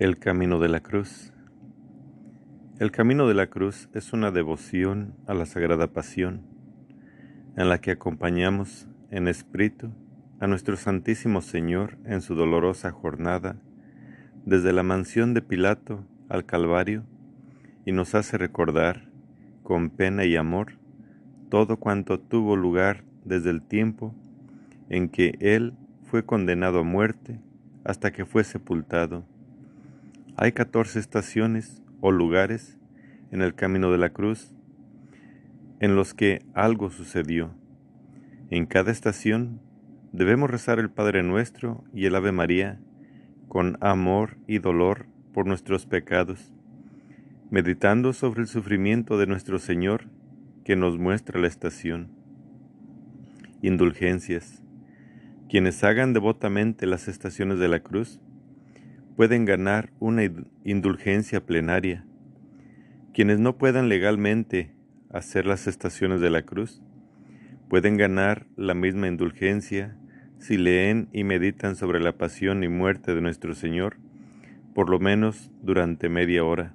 El Camino de la Cruz. El Camino de la Cruz es una devoción a la Sagrada Pasión, en la que acompañamos en espíritu a nuestro Santísimo Señor en su dolorosa jornada, desde la mansión de Pilato al Calvario, y nos hace recordar, con pena y amor, todo cuanto tuvo lugar desde el tiempo en que Él fue condenado a muerte hasta que fue sepultado hay 14 estaciones o lugares en el camino de la cruz en los que algo sucedió. En cada estación debemos rezar el Padre Nuestro y el Ave María con amor y dolor por nuestros pecados, meditando sobre el sufrimiento de nuestro Señor que nos muestra la estación. Indulgencias. Quienes hagan devotamente las estaciones de la cruz, pueden ganar una indulgencia plenaria. Quienes no puedan legalmente hacer las estaciones de la cruz, pueden ganar la misma indulgencia si leen y meditan sobre la pasión y muerte de nuestro Señor, por lo menos durante media hora.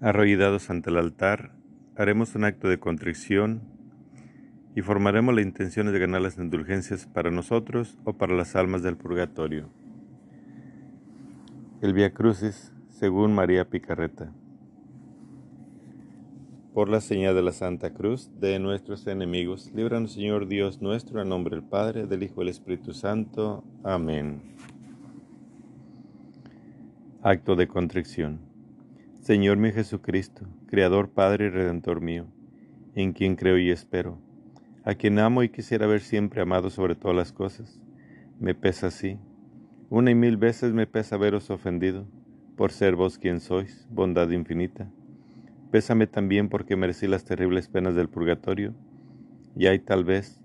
Arrollados ante el altar, haremos un acto de contrición y formaremos la intención de ganar las indulgencias para nosotros o para las almas del purgatorio. El Via Crucis, según María Picarreta. Por la señal de la Santa Cruz de nuestros enemigos, líbranos Señor Dios nuestro, en nombre del Padre, del Hijo y del Espíritu Santo. Amén. Acto de contrición. Señor mi Jesucristo, Creador, Padre y Redentor mío, en quien creo y espero a quien amo y quisiera ver siempre amado sobre todas las cosas. Me pesa así. Una y mil veces me pesa veros ofendido, por ser vos quien sois, bondad infinita. Pésame también porque merecí las terribles penas del purgatorio, y hay tal vez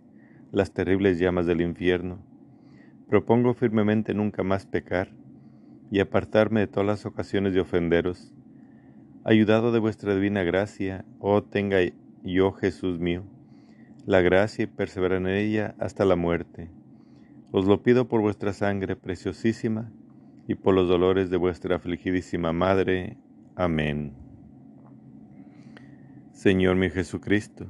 las terribles llamas del infierno. Propongo firmemente nunca más pecar y apartarme de todas las ocasiones de ofenderos. Ayudado de vuestra divina gracia, oh tenga yo Jesús mío la gracia y perseverar en ella hasta la muerte. Os lo pido por vuestra sangre preciosísima y por los dolores de vuestra afligidísima Madre. Amén. Señor mi Jesucristo,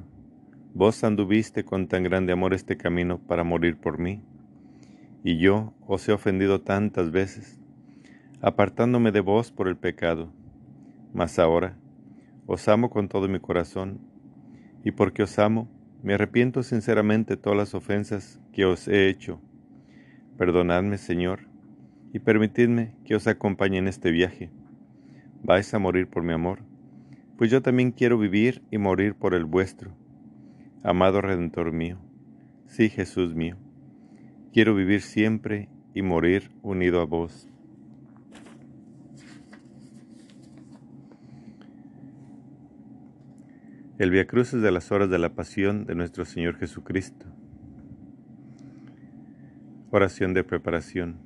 vos anduviste con tan grande amor este camino para morir por mí, y yo os he ofendido tantas veces, apartándome de vos por el pecado. Mas ahora os amo con todo mi corazón, y porque os amo, me arrepiento sinceramente de todas las ofensas que os he hecho. Perdonadme, Señor, y permitidme que os acompañe en este viaje. Vais a morir por mi amor, pues yo también quiero vivir y morir por el vuestro. Amado Redentor mío, sí Jesús mío, quiero vivir siempre y morir unido a vos. El Via Crucis de las horas de la pasión de nuestro Señor Jesucristo. Oración de preparación.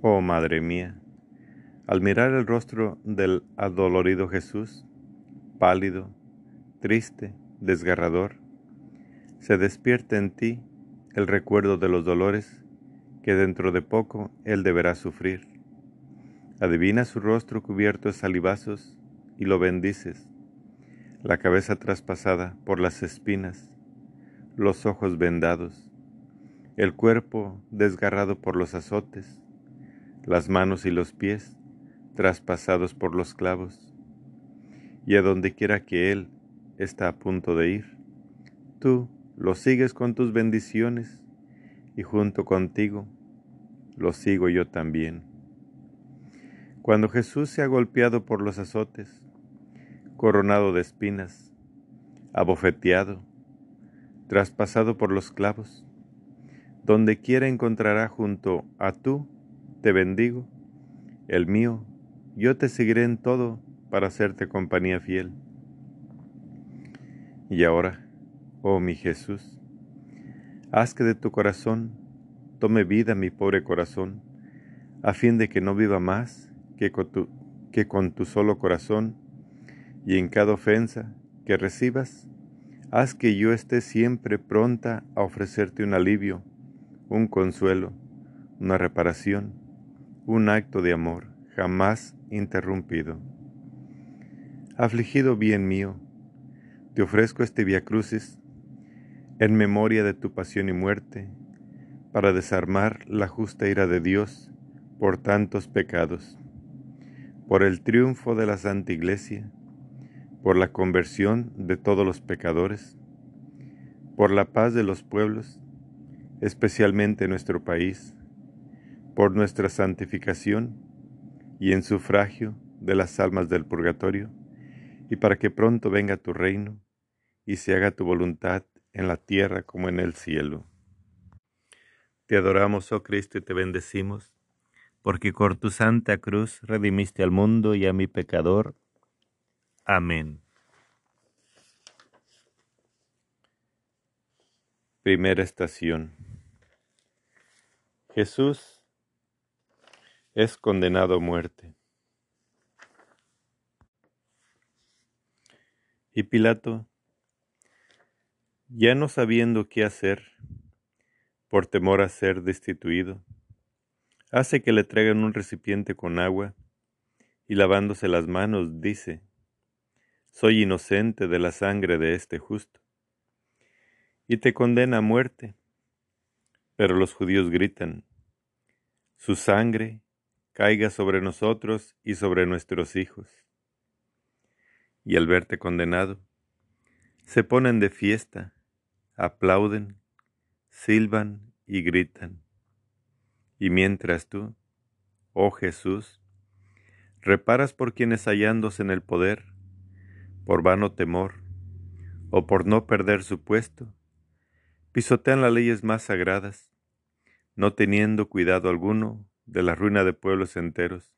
Oh Madre mía, al mirar el rostro del adolorido Jesús, pálido, triste, desgarrador, se despierta en ti el recuerdo de los dolores que dentro de poco Él deberá sufrir. Adivina su rostro cubierto de salivazos y lo bendices la cabeza traspasada por las espinas, los ojos vendados, el cuerpo desgarrado por los azotes, las manos y los pies traspasados por los clavos, y a donde quiera que Él está a punto de ir, tú lo sigues con tus bendiciones y junto contigo lo sigo yo también. Cuando Jesús se ha golpeado por los azotes, coronado de espinas, abofeteado, traspasado por los clavos. Donde quiera encontrará junto a tú, te bendigo, el mío, yo te seguiré en todo para hacerte compañía fiel. Y ahora, oh mi Jesús, haz que de tu corazón tome vida mi pobre corazón, a fin de que no viva más que con tu, que con tu solo corazón y en cada ofensa que recibas, haz que yo esté siempre pronta a ofrecerte un alivio, un consuelo, una reparación, un acto de amor jamás interrumpido. Afligido bien mío, te ofrezco este Via Crucis en memoria de tu pasión y muerte, para desarmar la justa ira de Dios por tantos pecados, por el triunfo de la Santa Iglesia, por la conversión de todos los pecadores, por la paz de los pueblos, especialmente nuestro país, por nuestra santificación y en sufragio de las almas del purgatorio, y para que pronto venga tu reino y se haga tu voluntad en la tierra como en el cielo. Te adoramos, oh Cristo, y te bendecimos, porque por tu santa cruz redimiste al mundo y a mi pecador. Amén. Primera estación. Jesús es condenado a muerte. Y Pilato, ya no sabiendo qué hacer, por temor a ser destituido, hace que le traigan un recipiente con agua y lavándose las manos dice, Soy inocente de la sangre de este justo. Y te condena a muerte. Pero los judíos gritan, Su sangre caiga sobre nosotros y sobre nuestros hijos. Y al verte condenado, se ponen de fiesta, aplauden, silban y gritan. Y mientras tú, oh Jesús, reparas por quienes hallándose en el poder, por vano temor, o por no perder su puesto, pisotean las leyes más sagradas, no teniendo cuidado alguno de la ruina de pueblos enteros,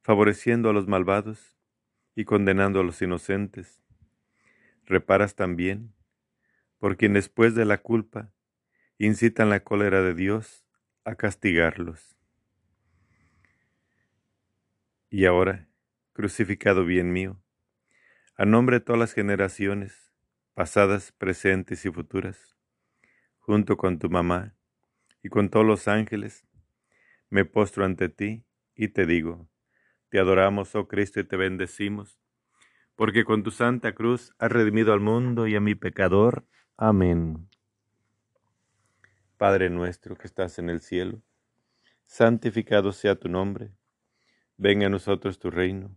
favoreciendo a los malvados y condenando a los inocentes. Reparas también por quien después de la culpa incitan la cólera de Dios a castigarlos. Y ahora, crucificado bien mío, a nombre de todas las generaciones, pasadas, presentes y futuras, junto con tu mamá y con todos los ángeles, me postro ante ti y te digo, te adoramos, oh Cristo, y te bendecimos, porque con tu santa cruz has redimido al mundo y a mi pecador. Amén. Padre nuestro que estás en el cielo, santificado sea tu nombre, venga a nosotros tu reino,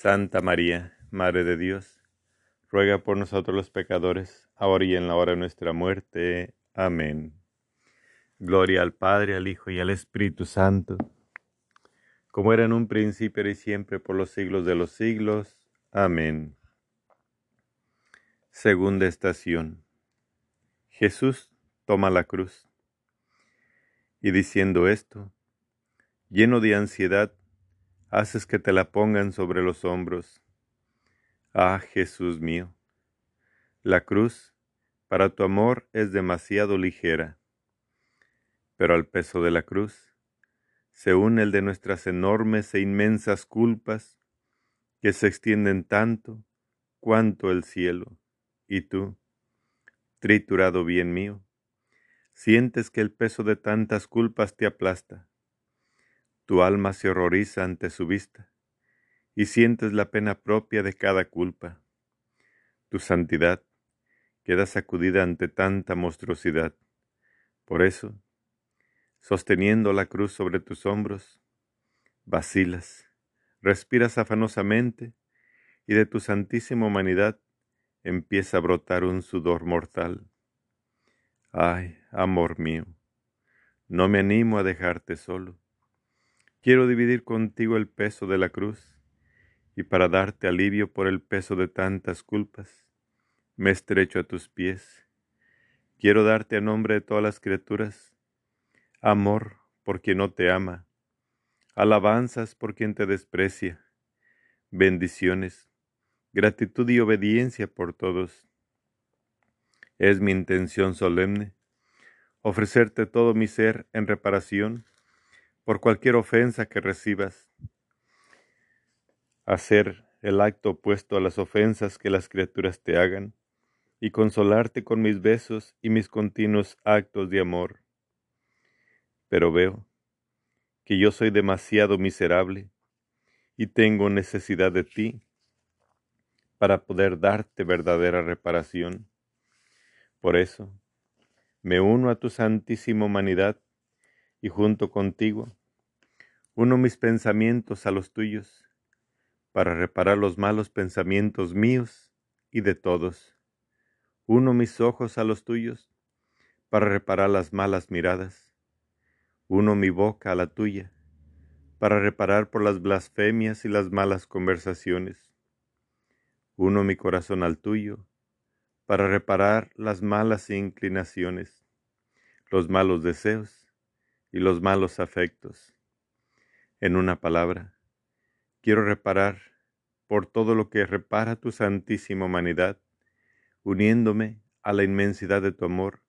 Santa María, Madre de Dios, ruega por nosotros los pecadores, ahora y en la hora de nuestra muerte. Amén. Gloria al Padre, al Hijo y al Espíritu Santo, como era en un principio y siempre por los siglos de los siglos. Amén. Segunda estación. Jesús toma la cruz. Y diciendo esto, lleno de ansiedad, haces que te la pongan sobre los hombros. Ah, Jesús mío, la cruz para tu amor es demasiado ligera pero al peso de la cruz se une el de nuestras enormes e inmensas culpas que se extienden tanto cuanto el cielo. Y tú, triturado bien mío, sientes que el peso de tantas culpas te aplasta. Tu alma se horroriza ante su vista y sientes la pena propia de cada culpa. Tu santidad queda sacudida ante tanta monstruosidad. Por eso, sosteniendo la cruz sobre tus hombros, vacilas, respiras afanosamente y de tu santísima humanidad empieza a brotar un sudor mortal. Ay, amor mío, no me animo a dejarte solo. Quiero dividir contigo el peso de la cruz y para darte alivio por el peso de tantas culpas, me estrecho a tus pies. Quiero darte a nombre de todas las criaturas amor por quien no te ama, alabanzas por quien te desprecia, bendiciones, gratitud y obediencia por todos. Es mi intención solemne ofrecerte todo mi ser en reparación por cualquier ofensa que recibas, hacer el acto opuesto a las ofensas que las criaturas te hagan, y consolarte con mis besos y mis continuos actos de amor. Pero veo que yo soy demasiado miserable y tengo necesidad de ti para poder darte verdadera reparación. Por eso, me uno a tu santísima humanidad y junto contigo uno mis pensamientos a los tuyos para reparar los malos pensamientos míos y de todos. Uno mis ojos a los tuyos para reparar las malas miradas. Uno mi boca a la tuya para reparar por las blasfemias y las malas conversaciones. Uno mi corazón al tuyo para reparar las malas inclinaciones, los malos deseos y los malos afectos. En una palabra, quiero reparar por todo lo que repara tu santísima humanidad, uniéndome a la inmensidad de tu amor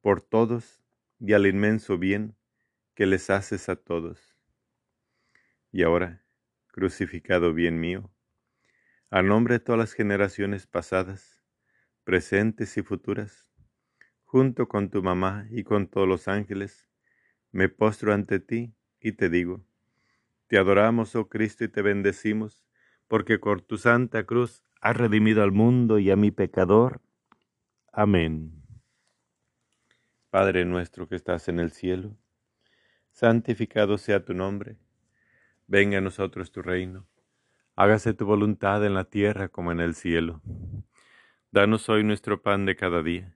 por todos y al inmenso bien que les haces a todos. Y ahora, crucificado bien mío, a nombre de todas las generaciones pasadas, presentes y futuras, junto con tu mamá y con todos los ángeles, me postro ante ti y te digo, te adoramos, oh Cristo, y te bendecimos, porque con tu santa cruz has redimido al mundo y a mi pecador. Amén. Padre nuestro que estás en el cielo, santificado sea tu nombre, venga a nosotros tu reino, hágase tu voluntad en la tierra como en el cielo. Danos hoy nuestro pan de cada día.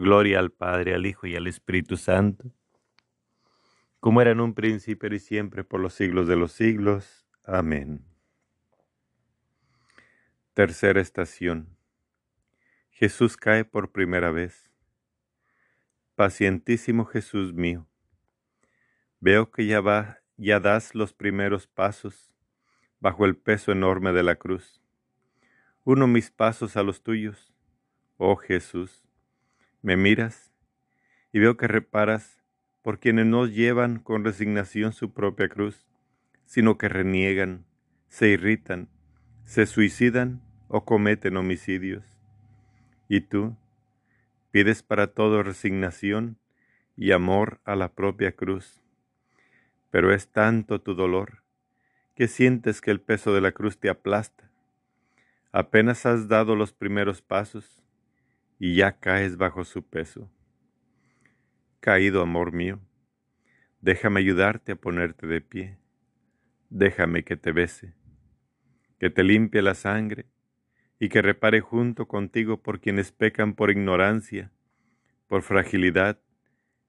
Gloria al Padre, al Hijo y al Espíritu Santo, como era en un principio y siempre por los siglos de los siglos. Amén. Tercera estación. Jesús cae por primera vez. Pacientísimo Jesús mío, veo que ya va, ya das los primeros pasos bajo el peso enorme de la cruz. Uno mis pasos a los tuyos, oh Jesús. Me miras y veo que reparas por quienes no llevan con resignación su propia cruz, sino que reniegan, se irritan, se suicidan o cometen homicidios. Y tú pides para todo resignación y amor a la propia cruz. Pero es tanto tu dolor que sientes que el peso de la cruz te aplasta. Apenas has dado los primeros pasos y ya caes bajo su peso. Caído, amor mío, déjame ayudarte a ponerte de pie. Déjame que te bese, que te limpie la sangre y que repare junto contigo por quienes pecan por ignorancia, por fragilidad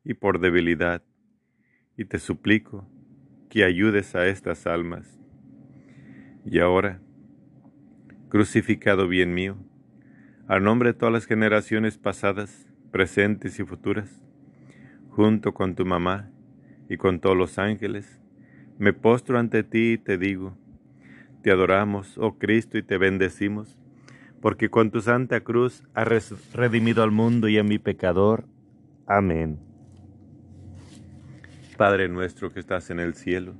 y por debilidad. Y te suplico que ayudes a estas almas y ahora, crucificado bien mío, a nombre de todas las generaciones pasadas, presentes y futuras, junto con tu mamá y con todos los ángeles, me postro ante ti y te digo, te adoramos, oh Cristo, y te bendecimos, porque con tu santa cruz has redimido al mundo y a mi pecador. Amén. Padre nuestro que estás en el cielo,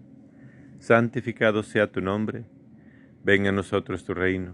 santificado sea tu nombre Venga a nosotros tu reino,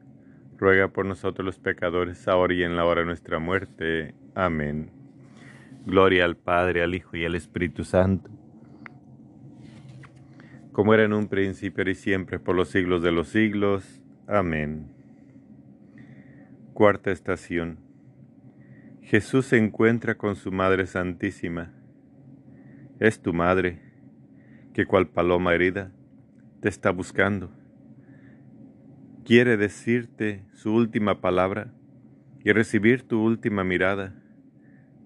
ruega por nosotros los pecadores, ahora y en la hora de nuestra muerte. Amén. Gloria al Padre, al Hijo y al Espíritu Santo, como era en un principio y siempre, por los siglos de los siglos. Amén. Cuarta estación. Jesús se encuentra con su Madre Santísima es tu madre, que cual paloma herida te está buscando. Quiere decirte su última palabra y recibir tu última mirada.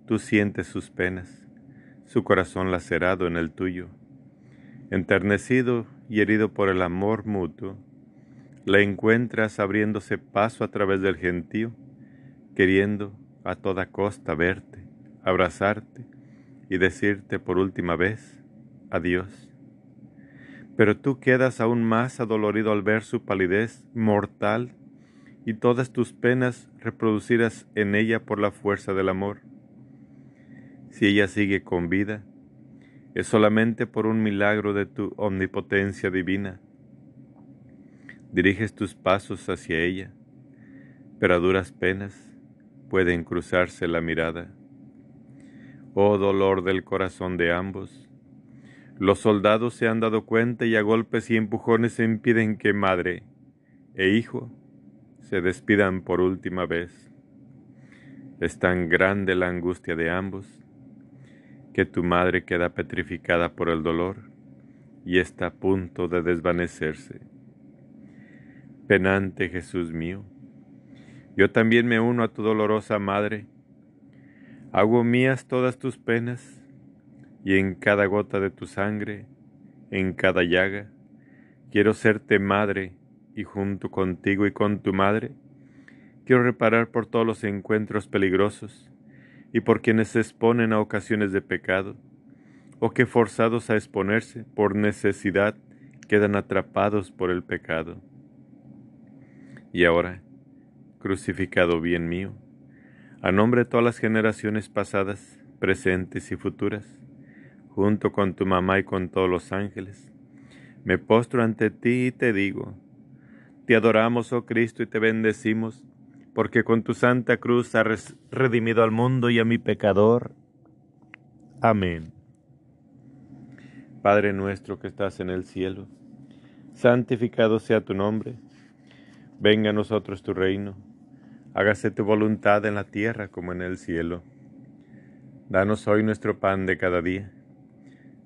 Tú sientes sus penas, su corazón lacerado en el tuyo. Enternecido y herido por el amor mutuo, la encuentras abriéndose paso a través del gentío, queriendo a toda costa verte, abrazarte y decirte por última vez adiós. Pero tú quedas aún más adolorido al ver su palidez mortal y todas tus penas reproducidas en ella por la fuerza del amor. Si ella sigue con vida, es solamente por un milagro de tu omnipotencia divina. Diriges tus pasos hacia ella, pero a duras penas pueden cruzarse la mirada oh dolor del corazón de ambos. Los soldados se han dado cuenta y a golpes y empujones impiden que madre e hijo se despidan por última vez. Es tan grande la angustia de ambos que tu madre queda petrificada por el dolor y está a punto de desvanecerse. Penante Jesús mío, yo también me uno a tu dolorosa madre, Hago mías todas tus penas, y en cada gota de tu sangre, en cada llaga, quiero serte madre, y junto contigo y con tu madre, quiero reparar por todos los encuentros peligrosos, y por quienes se exponen a ocasiones de pecado, o que forzados a exponerse por necesidad quedan atrapados por el pecado. Y ahora, crucificado bien mío, a nombre de todas las generaciones pasadas, presentes y futuras, junto con tu mamá y con todos los ángeles, me postro ante ti y te digo, te adoramos, oh Cristo, y te bendecimos, porque con tu santa cruz has redimido al mundo y a mi pecador. Amén. Padre nuestro que estás en el cielo, santificado sea tu nombre, venga a nosotros tu reino hágase tu voluntad en la tierra como en el cielo. Danos hoy nuestro pan de cada día.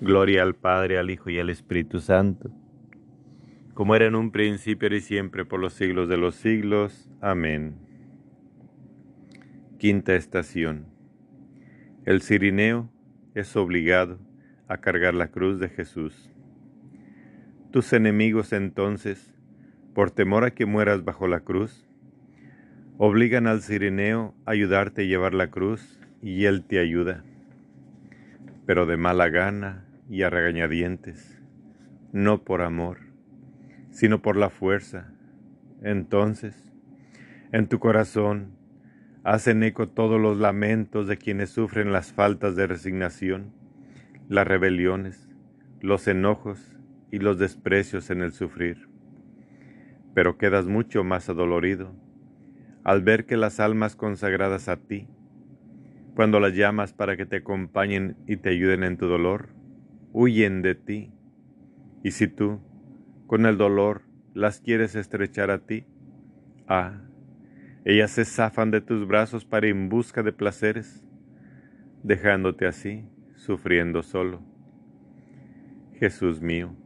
Gloria al Padre, al Hijo y al Espíritu Santo, como era en un principio y siempre, por los siglos de los siglos. Amén. Quinta estación. El cirineo es obligado a cargar la cruz de Jesús. Tus enemigos entonces, por temor a que mueras bajo la cruz, Obligan al sirineo a ayudarte a llevar la cruz y él te ayuda, pero de mala gana y a regañadientes, no por amor, sino por la fuerza. Entonces, en tu corazón hacen eco todos los lamentos de quienes sufren las faltas de resignación, las rebeliones, los enojos y los desprecios en el sufrir. Pero quedas mucho más adolorido al ver que las almas consagradas a ti, cuando las llamas para que te acompañen y te ayuden en tu dolor, huyen de ti. Y si tú, con el dolor, las quieres estrechar a ti, ah, ellas se zafan de tus brazos para ir en busca de placeres, dejándote así, sufriendo solo. Jesús mío,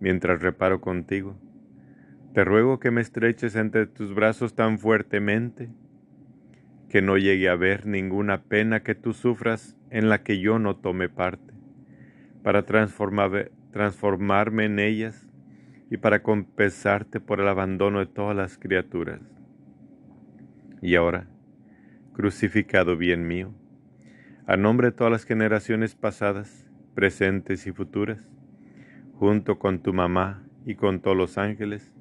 mientras reparo contigo, te ruego que me estreches entre tus brazos tan fuertemente que no llegue a ver ninguna pena que tú sufras en la que yo no tome parte, para transformarme en ellas y para compensarte por el abandono de todas las criaturas. Y ahora, crucificado bien mío, a nombre de todas las generaciones pasadas, presentes y futuras, junto con tu mamá y con todos los ángeles,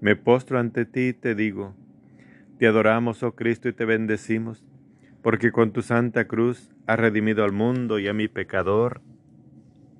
me postro ante ti y te digo, te adoramos, oh Cristo, y te bendecimos, porque con tu santa cruz has redimido al mundo y a mi pecador.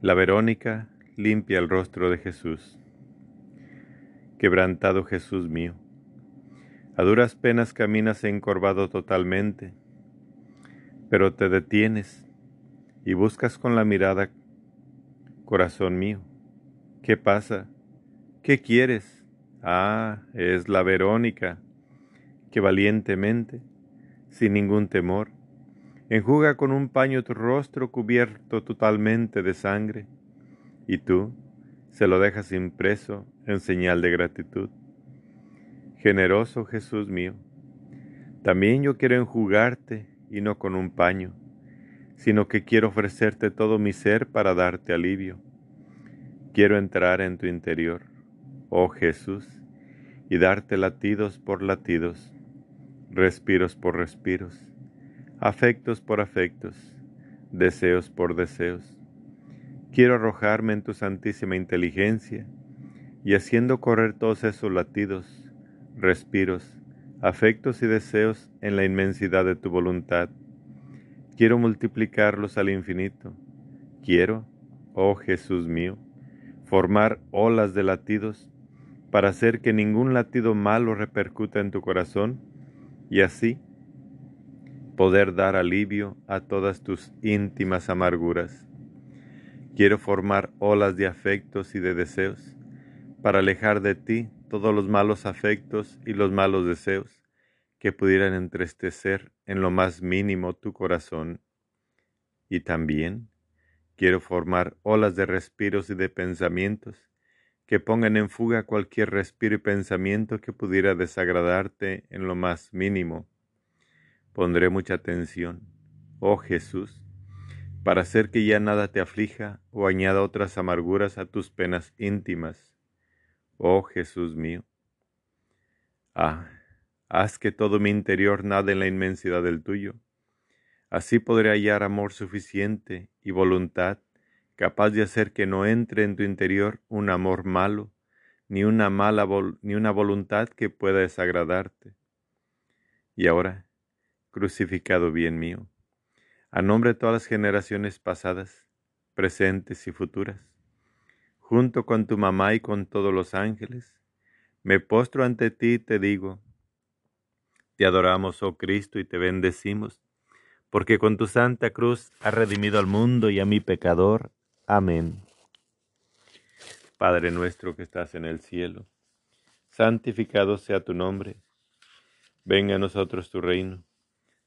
La Verónica limpia el rostro de Jesús quebrantado Jesús mío. A duras penas caminas encorvado totalmente, pero te detienes y buscas con la mirada, corazón mío, ¿qué pasa? ¿Qué quieres? Ah, es la Verónica, que valientemente, sin ningún temor, enjuga con un paño tu rostro cubierto totalmente de sangre, y tú, se lo dejas impreso en señal de gratitud. Generoso Jesús mío, también yo quiero enjugarte y no con un paño, sino que quiero ofrecerte todo mi ser para darte alivio. Quiero entrar en tu interior, oh Jesús, y darte latidos por latidos, respiros por respiros, afectos por afectos, deseos por deseos Quiero arrojarme en tu santísima inteligencia y haciendo correr todos esos latidos, respiros, afectos y deseos en la inmensidad de tu voluntad. Quiero multiplicarlos al infinito. Quiero, oh Jesús mío, formar olas de latidos para hacer que ningún latido malo repercuta en tu corazón y así poder dar alivio a todas tus íntimas amarguras. Quiero formar olas de afectos y de deseos para alejar de ti todos los malos afectos y los malos deseos que pudieran entristecer en lo más mínimo tu corazón. Y también quiero formar olas de respiros y de pensamientos que pongan en fuga cualquier respiro y pensamiento que pudiera desagradarte en lo más mínimo. Pondré mucha atención, oh Jesús, para hacer que ya nada te aflija o añada otras amarguras a tus penas íntimas. Oh Jesús mío. Ah, haz que todo mi interior nade en la inmensidad del tuyo. Así podré hallar amor suficiente y voluntad capaz de hacer que no entre en tu interior un amor malo, ni una mala ni una voluntad que pueda desagradarte. Y ahora, crucificado bien mío, a nombre de todas las generaciones pasadas, presentes y futuras, junto con tu mamá y con todos los ángeles, me postro ante ti y te digo, te adoramos, oh Cristo, y te bendecimos, porque con tu santa cruz has redimido al mundo y a mi pecador. Amén. Padre nuestro que estás en el cielo, santificado sea tu nombre, venga a nosotros tu reino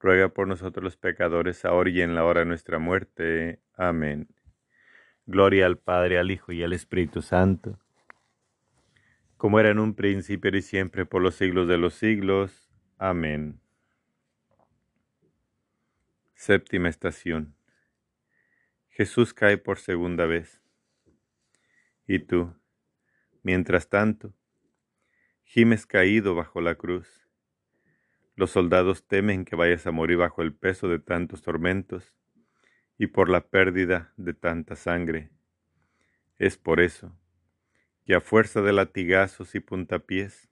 ruega por nosotros los pecadores, ahora y en la hora de nuestra muerte. Amén. Gloria al Padre, al Hijo y al Espíritu Santo, como era en un principio y siempre por los siglos de los siglos. Amén. Séptima estación. Jesús cae por segunda vez. Y tú, mientras tanto, gimes caído bajo la cruz los soldados temen que vayas a morir bajo el peso de tantos tormentos y por la pérdida de tanta sangre. Es por eso que a fuerza de latigazos y puntapiés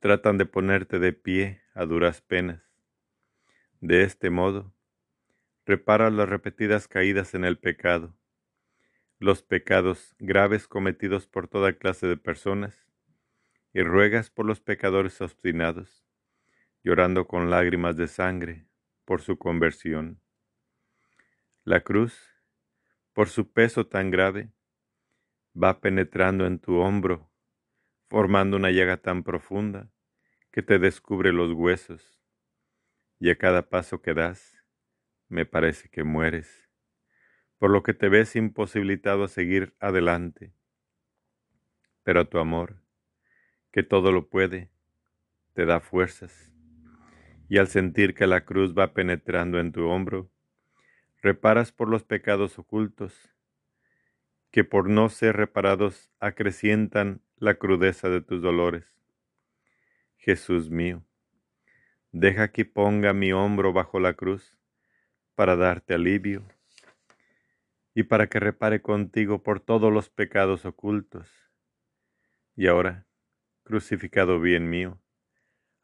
tratan de ponerte de pie a duras penas. De este modo, repara las repetidas caídas en el pecado, los pecados graves cometidos por toda clase de personas, y ruegas por los pecadores obstinados llorando con lágrimas de sangre por su conversión. La cruz, por su peso tan grave, va penetrando en tu hombro, formando una llaga tan profunda que te descubre los huesos, y a cada paso que das, me parece que mueres, por lo que te ves imposibilitado a seguir adelante. Pero tu amor, que todo lo puede, te da fuerzas y al sentir que la cruz va penetrando en tu hombro, reparas por los pecados ocultos, que por no ser reparados acrecientan la crudeza de tus dolores. Jesús mío, deja que ponga mi hombro bajo la cruz para darte alivio y para que repare contigo por todos los pecados ocultos. Y ahora, crucificado bien mío,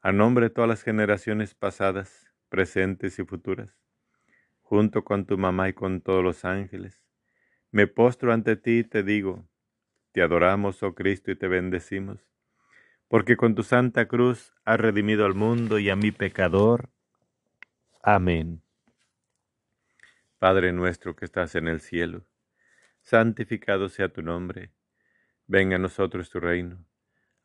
a nombre de todas las generaciones pasadas, presentes y futuras, junto con tu mamá y con todos los ángeles, me postro ante ti y te digo, te adoramos, oh Cristo, y te bendecimos, porque con tu santa cruz has redimido al mundo y a mi pecador. Amén. Padre nuestro que estás en el cielo, santificado sea tu nombre, venga a nosotros tu reino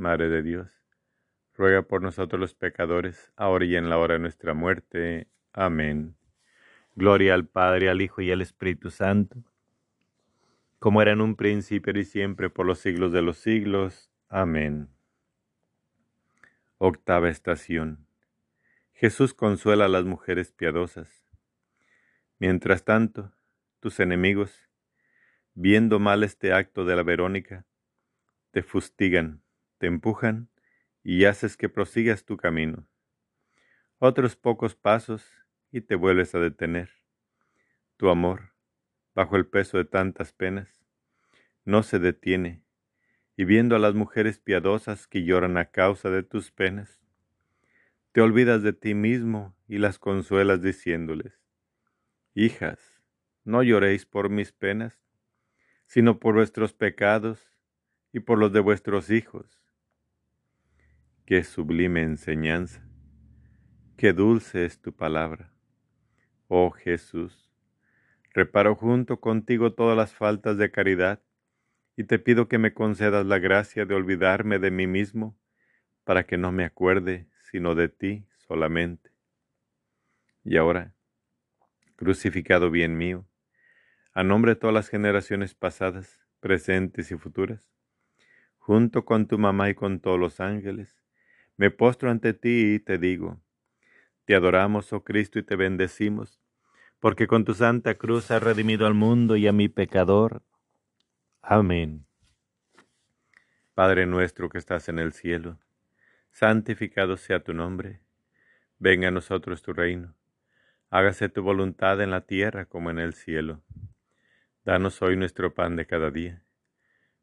Madre de Dios, ruega por nosotros los pecadores, ahora y en la hora de nuestra muerte. Amén. Gloria al Padre, al Hijo y al Espíritu Santo, como era en un principio y siempre por los siglos de los siglos. Amén. Octava estación. Jesús consuela a las mujeres piadosas. Mientras tanto, tus enemigos, viendo mal este acto de la Verónica, te fustigan te empujan y haces que prosigas tu camino. Otros pocos pasos y te vuelves a detener. Tu amor, bajo el peso de tantas penas, no se detiene, y viendo a las mujeres piadosas que lloran a causa de tus penas, te olvidas de ti mismo y las consuelas diciéndoles, Hijas, no lloréis por mis penas, sino por vuestros pecados y por los de vuestros hijos Qué sublime enseñanza, qué dulce es tu palabra. Oh Jesús, reparo junto contigo todas las faltas de caridad y te pido que me concedas la gracia de olvidarme de mí mismo para que no me acuerde sino de ti solamente. Y ahora, crucificado bien mío, a nombre de todas las generaciones pasadas, presentes y futuras, junto con tu mamá y con todos los ángeles, me postro ante ti y te digo, te adoramos, oh Cristo, y te bendecimos, porque con tu santa cruz has redimido al mundo y a mi pecador. Amén. Padre nuestro que estás en el cielo, santificado sea tu nombre, venga a nosotros tu reino, hágase tu voluntad en la tierra como en el cielo. Danos hoy nuestro pan de cada día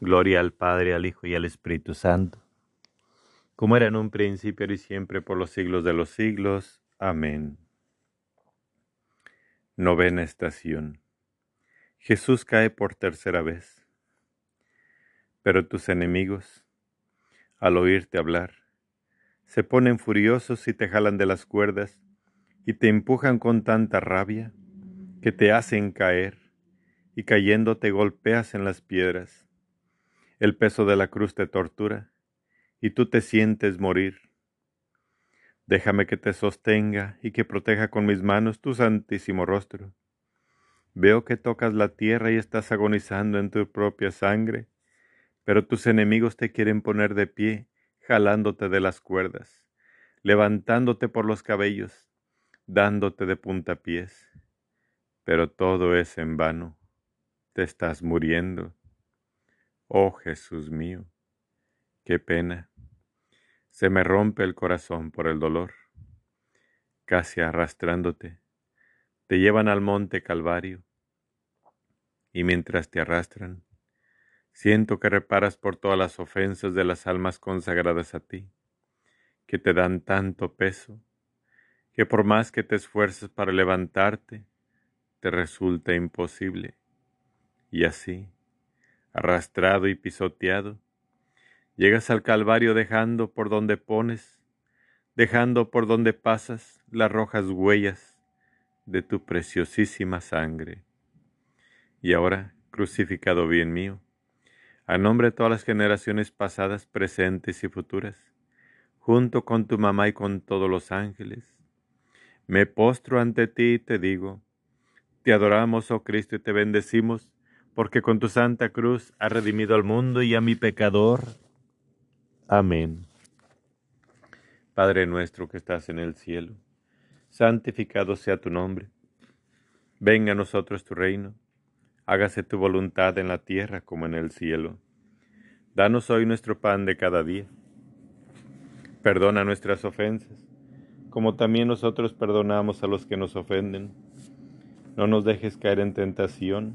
Gloria al Padre, al Hijo y al Espíritu Santo, como era en un principio y siempre por los siglos de los siglos. Amén. Novena estación. Jesús cae por tercera vez. Pero tus enemigos, al oírte hablar, se ponen furiosos y te jalan de las cuerdas y te empujan con tanta rabia que te hacen caer y cayendo te golpeas en las piedras el peso de la cruz te tortura y tú te sientes morir. Déjame que te sostenga y que proteja con mis manos tu santísimo rostro. Veo que tocas la tierra y estás agonizando en tu propia sangre, pero tus enemigos te quieren poner de pie, jalándote de las cuerdas, levantándote por los cabellos, dándote de puntapiés. Pero todo es en vano. Te estás muriendo. Oh Jesús mío, qué pena. Se me rompe el corazón por el dolor. Casi arrastrándote, te llevan al monte Calvario. Y mientras te arrastran, siento que reparas por todas las ofensas de las almas consagradas a ti, que te dan tanto peso, que por más que te esfuerces para levantarte, te resulta imposible. Y así, arrastrado y pisoteado. Llegas al Calvario dejando por donde pones, dejando por donde pasas las rojas huellas de tu preciosísima sangre. Y ahora, crucificado bien mío, a nombre de todas las generaciones pasadas, presentes y futuras, junto con tu mamá y con todos los ángeles, me postro ante ti y te digo, te adoramos, oh Cristo, y te bendecimos, porque con tu santa cruz has redimido al mundo y a mi pecador. Amén. Padre nuestro que estás en el cielo, santificado sea tu nombre. Venga a nosotros tu reino, hágase tu voluntad en la tierra como en el cielo. Danos hoy nuestro pan de cada día. Perdona nuestras ofensas, como también nosotros perdonamos a los que nos ofenden. No nos dejes caer en tentación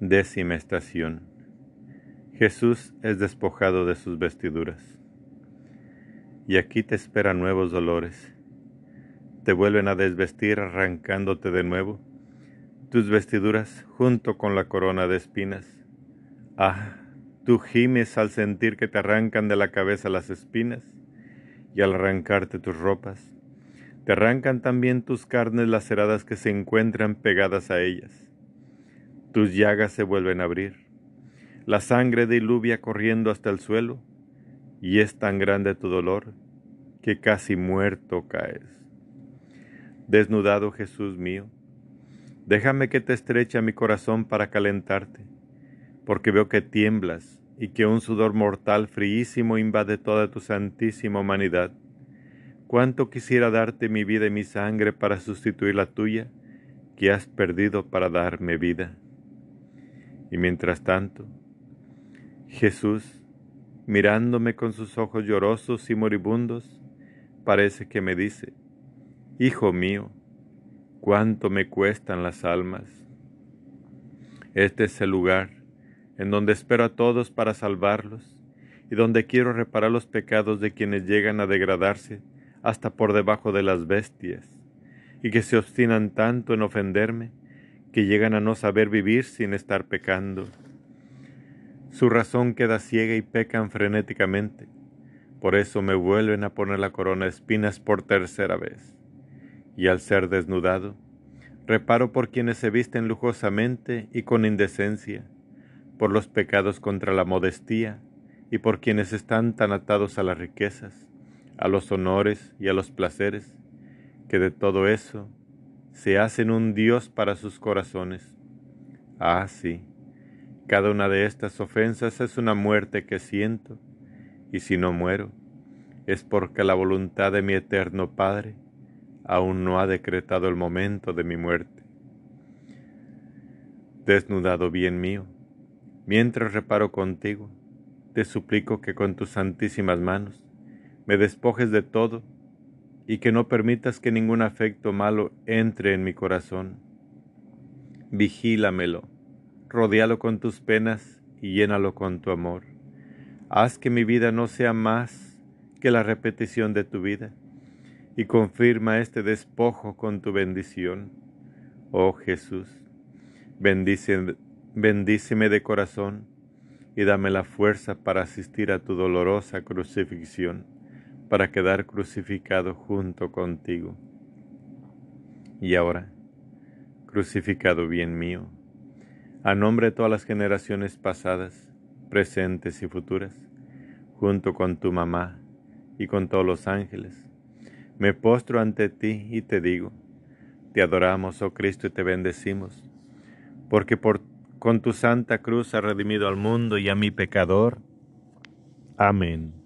Décima estación. Jesús es despojado de sus vestiduras. Y aquí te esperan nuevos dolores. Te vuelven a desvestir arrancándote de nuevo tus vestiduras junto con la corona de espinas. Ah, tú gimes al sentir que te arrancan de la cabeza las espinas y al arrancarte tus ropas. Te arrancan también tus carnes laceradas que se encuentran pegadas a ellas tus llagas se vuelven a abrir, la sangre diluvia corriendo hasta el suelo, y es tan grande tu dolor que casi muerto caes. Desnudado Jesús mío, déjame que te estreche mi corazón para calentarte, porque veo que tiemblas y que un sudor mortal fríísimo invade toda tu santísima humanidad. Cuánto quisiera darte mi vida y mi sangre para sustituir la tuya, que has perdido para darme vida. Y mientras tanto, Jesús, mirándome con sus ojos llorosos y moribundos, parece que me dice, Hijo mío, cuánto me cuestan las almas. Este es el lugar en donde espero a todos para salvarlos y donde quiero reparar los pecados de quienes llegan a degradarse hasta por debajo de las bestias y que se obstinan tanto en ofenderme que llegan a no saber vivir sin estar pecando. Su razón queda ciega y pecan frenéticamente. Por eso me vuelven a poner la corona de espinas por tercera vez. y al ser desnudado, reparo por quienes se visten lujosamente y con indecencia, por los pecados contra la modestía y por quienes están tan atados a las riquezas, a los honores y a los placeres, que de todo eso se hacen un Dios para sus corazones. Ah, sí, cada una de estas ofensas es una muerte que siento, y si no muero, es porque la voluntad de mi eterno Padre aún no ha decretado el momento de mi muerte. Desnudado bien mío, mientras reparo contigo, te suplico que con tus santísimas manos me despojes de todo y que no permitas que ningún afecto malo entre en mi corazón. Vigílamelo, rodealo con tus penas y llénalo con tu amor. Haz que mi vida no sea más que la repetición de tu vida y confirma este despojo con tu bendición. Oh Jesús, bendíceme, bendíceme de corazón y dame la fuerza para asistir a tu dolorosa crucifixión, para quedar crucificado junto contigo. Y ahora, crucificado bien mío, a nombre de todas las generaciones pasadas, presentes y futuras, junto con tu mamá y con todos los ángeles, me postro ante ti y te digo, te adoramos, oh Cristo, y te bendecimos, porque por, con tu santa cruz has redimido al mundo y a mi pecador. Amén.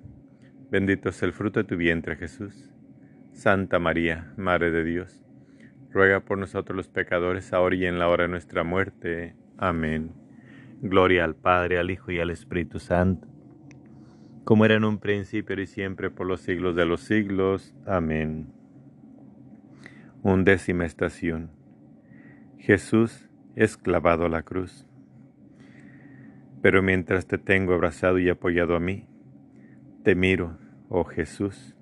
bendito es el fruto de tu vientre Jesús. Santa María, Madre de Dios, ruega por nosotros los pecadores, ahora y en la hora de nuestra muerte. Amén. Gloria al Padre, al Hijo y al Espíritu Santo, como era en un principio y siempre por los siglos de los siglos. Amén. Undécima estación. Jesús es clavado a la cruz. Pero mientras te tengo abrazado y apoyado a mí, te miro, oh Jesús,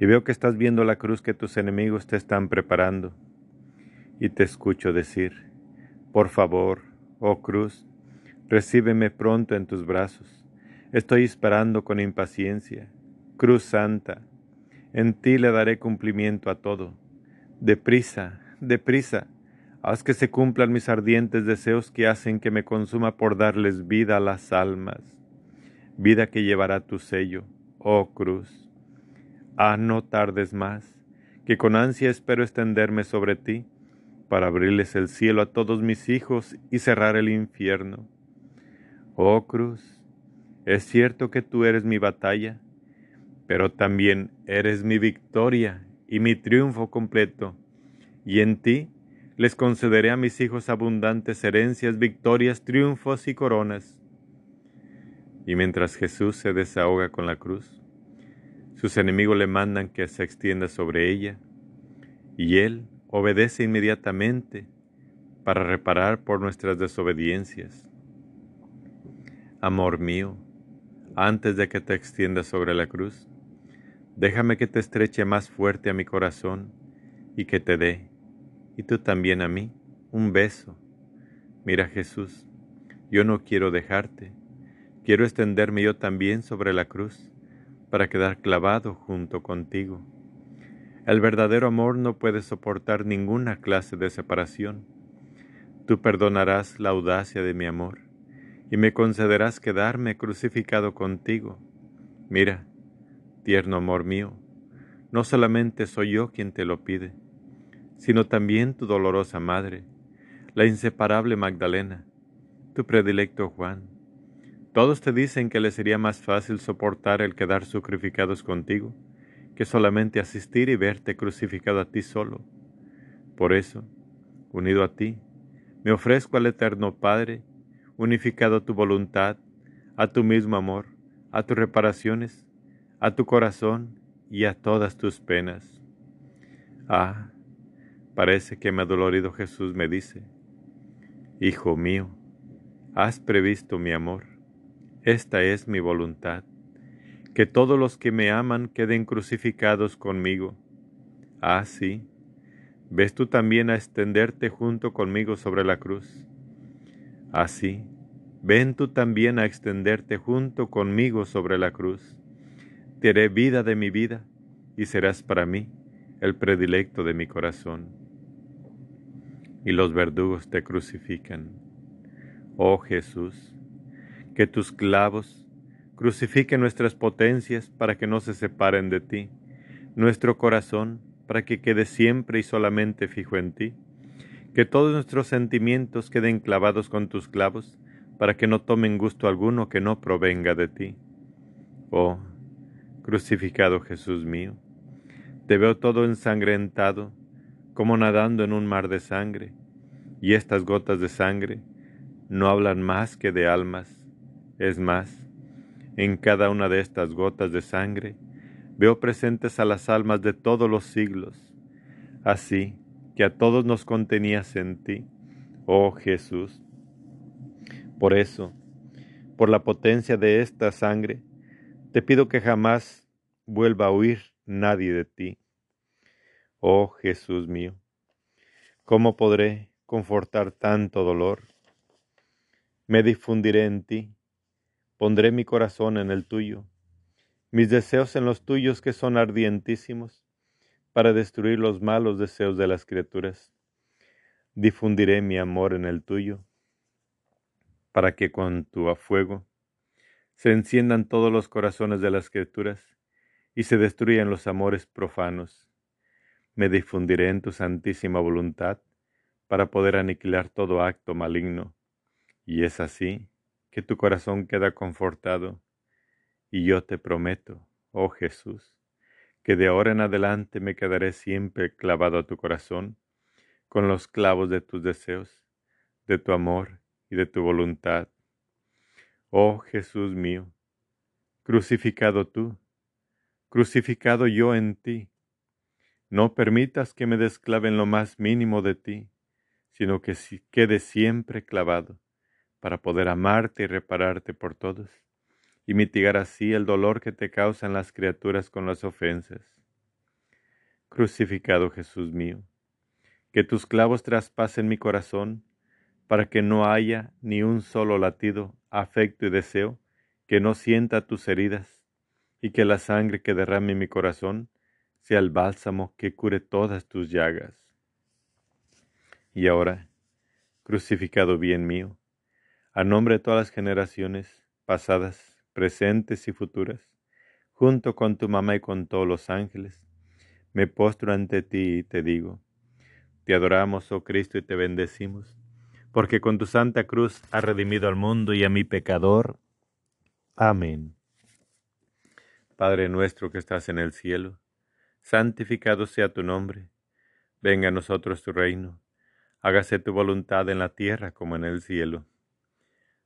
y veo que estás viendo la cruz que tus enemigos te están preparando, y te escucho decir, por favor, oh cruz, Recíbeme pronto en tus brazos. Estoy esperando con impaciencia. Cruz Santa, en ti le daré cumplimiento a todo. Deprisa, deprisa, haz que se cumplan mis ardientes deseos que hacen que me consuma por darles vida a las almas. Vida que llevará tu sello, oh cruz. Ah, no tardes más, que con ansia espero extenderme sobre ti, para abrirles el cielo a todos mis hijos y cerrar el infierno Oh cruz, es cierto que tú eres mi batalla, pero también eres mi victoria y mi triunfo completo, y en ti les concederé a mis hijos abundantes herencias, victorias, triunfos y coronas. Y mientras Jesús se desahoga con la cruz, sus enemigos le mandan que se extienda sobre ella, y él obedece inmediatamente para reparar por nuestras desobediencias. Amor mío, antes de que te extiendas sobre la cruz, déjame que te estreche más fuerte a mi corazón y que te dé, y tú también a mí, un beso. Mira Jesús, yo no quiero dejarte, quiero extenderme yo también sobre la cruz para quedar clavado junto contigo. El verdadero amor no puede soportar ninguna clase de separación. Tú perdonarás la audacia de mi amor y me concederás quedarme crucificado contigo. Mira, tierno amor mío, no solamente soy yo quien te lo pide, sino también tu dolorosa madre, la inseparable Magdalena, tu predilecto Juan. Todos te dicen que le sería más fácil soportar el quedar sacrificados contigo que solamente asistir y verte crucificado a ti solo. Por eso, unido a ti, me ofrezco al Eterno Padre, unificado a tu voluntad, a tu mismo amor, a tus reparaciones, a tu corazón y a todas tus penas. Ah, parece que mi adolorido Jesús me dice, Hijo mío, has previsto mi amor, esta es mi voluntad, que todos los que me aman queden crucificados conmigo. Ah, sí, ves tú también a extenderte junto conmigo sobre la cruz. Así, ah, ven tú también a extenderte junto conmigo sobre la cruz. Te haré vida de mi vida y serás para mí el predilecto de mi corazón. Y los verdugos te crucifican. Oh Jesús, que tus clavos crucifiquen nuestras potencias para que no se separen de ti, nuestro corazón para que quede siempre y solamente fijo en ti, que todos nuestros sentimientos queden clavados con tus clavos, para que no tomen gusto alguno que no provenga de ti. Oh, crucificado Jesús mío, te veo todo ensangrentado, como nadando en un mar de sangre, y estas gotas de sangre no hablan más que de almas. Es más, en cada una de estas gotas de sangre veo presentes a las almas de todos los siglos, así que a todos nos contenías en ti, oh Jesús. Por eso, por la potencia de esta sangre, te pido que jamás vuelva a huir nadie de ti. Oh Jesús mío, ¿cómo podré confortar tanto dolor? Me difundiré en ti, pondré mi corazón en el tuyo, mis deseos en los tuyos que son ardientísimos, para destruir los malos deseos de las criaturas. Difundiré mi amor en el tuyo, para que con tu fuego se enciendan todos los corazones de las criaturas y se destruyan los amores profanos. Me difundiré en tu santísima voluntad para poder aniquilar todo acto maligno. Y es así que tu corazón queda confortado. Y yo te prometo, oh Jesús, que de ahora en adelante me quedaré siempre clavado a tu corazón con los clavos de tus deseos, de tu amor y de tu voluntad. Oh Jesús mío, crucificado tú, crucificado yo en ti. No permitas que me desclave en lo más mínimo de ti, sino que quede siempre clavado, para poder amarte y repararte por todos, y mitigar así el dolor que te causan las criaturas con las ofensas. Crucificado Jesús mío, que tus clavos traspasen mi corazón, para que no haya ni un solo latido, afecto y deseo que no sienta tus heridas, y que la sangre que derrame mi corazón sea el bálsamo que cure todas tus llagas. Y ahora, crucificado bien mío, a nombre de todas las generaciones, pasadas, presentes y futuras, junto con tu mamá y con todos los ángeles, me postro ante ti y te digo, te adoramos, oh Cristo, y te bendecimos, porque con tu santa cruz has redimido al mundo y a mi pecador. Amén. Padre nuestro que estás en el cielo, santificado sea tu nombre, venga a nosotros tu reino, hágase tu voluntad en la tierra como en el cielo.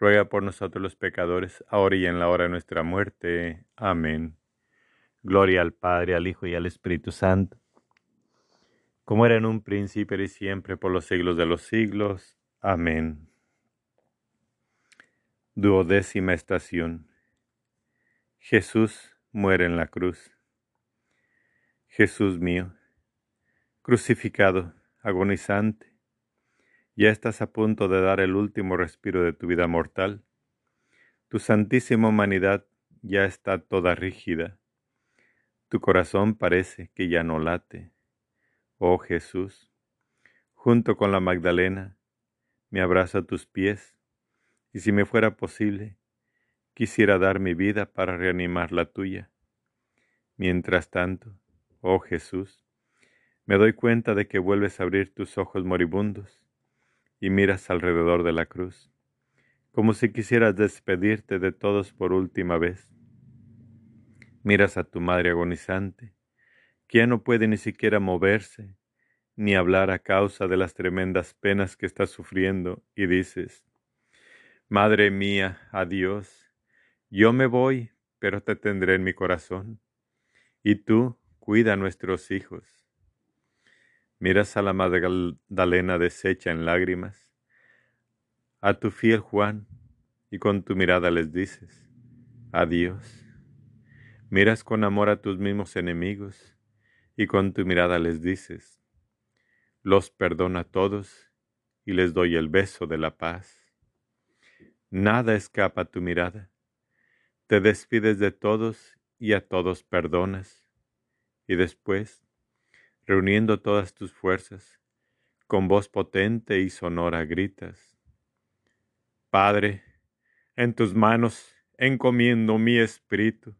ruega por nosotros los pecadores, ahora y en la hora de nuestra muerte. Amén. Gloria al Padre, al Hijo y al Espíritu Santo, como era en un príncipe y siempre por los siglos de los siglos. Amén. Duodécima estación. Jesús muere en la cruz. Jesús mío, crucificado, agonizante, ya estás a punto de dar el último respiro de tu vida mortal. Tu santísima humanidad ya está toda rígida. Tu corazón parece que ya no late. Oh Jesús, junto con la Magdalena, me abrazo a tus pies, y si me fuera posible, quisiera dar mi vida para reanimar la tuya. Mientras tanto, Oh Jesús, me doy cuenta de que vuelves a abrir tus ojos moribundos, y miras alrededor de la cruz, como si quisieras despedirte de todos por última vez. Miras a tu madre agonizante, que ya no puede ni siquiera moverse, ni hablar a causa de las tremendas penas que está sufriendo, y dices, Madre mía, adiós, yo me voy, pero te tendré en mi corazón, y tú cuida a nuestros hijos. Miras a la Magdalena deshecha en lágrimas, a tu fiel Juan, y con tu mirada les dices, adiós. Miras con amor a tus mismos enemigos, y con tu mirada les dices, los perdono a todos y les doy el beso de la paz. Nada escapa a tu mirada. Te despides de todos y a todos perdonas. Y después, reuniendo todas tus fuerzas, con voz potente y sonora gritas, Padre, en tus manos encomiendo mi espíritu.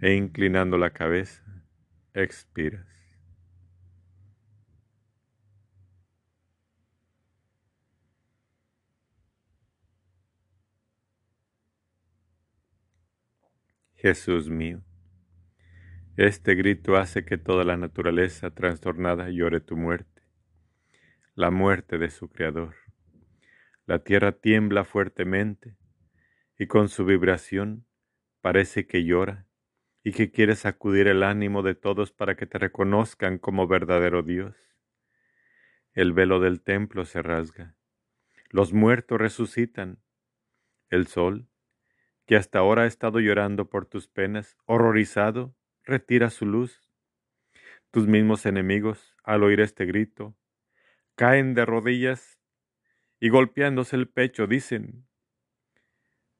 E inclinando la cabeza, expiras. Jesús mío. Este grito hace que toda la naturaleza trastornada llore tu muerte, la muerte de su Creador. La tierra tiembla fuertemente y con su vibración parece que llora y que quiere sacudir el ánimo de todos para que te reconozcan como verdadero Dios. El velo del templo se rasga, los muertos resucitan, el sol, que hasta ahora ha estado llorando por tus penas, horrorizado, retira su luz. Tus mismos enemigos, al oír este grito, caen de rodillas y golpeándose el pecho dicen,